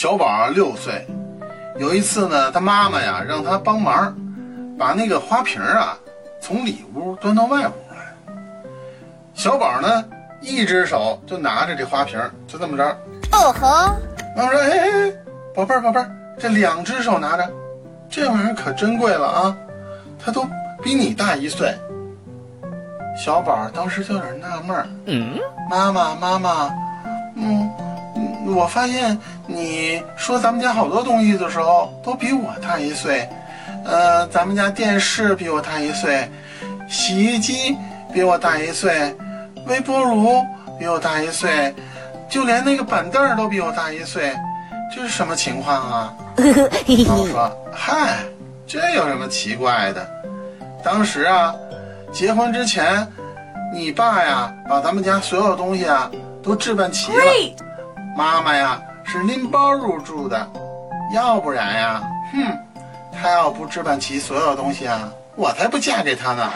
小宝啊六岁，有一次呢，他妈妈呀让他帮忙，把那个花瓶啊从里屋端到外屋来。小宝呢，一只手就拿着这花瓶，就这么着。哦吼，妈妈说：“哎哎哎，宝贝儿宝贝儿，这两只手拿着，这玩意儿可珍贵了啊！它都比你大一岁。”小宝当时就有点纳闷儿。嗯，妈妈妈妈，嗯，嗯我发现你说咱们家好多东西的时候都比我大一岁，呃，咱们家电视比我大一岁，洗衣机比我大一岁，微波炉比我大一岁，就连那个板凳儿都比我大一岁，这是什么情况啊？嘿妈妈嘿，说：“嗨，这有什么奇怪的？当时啊，结婚之前，你爸呀把咱们家所有东西啊都置办齐了，妈妈呀是拎包入住的，要不然呀，哼，他要不置办齐所有东西啊，我才不嫁给他呢。”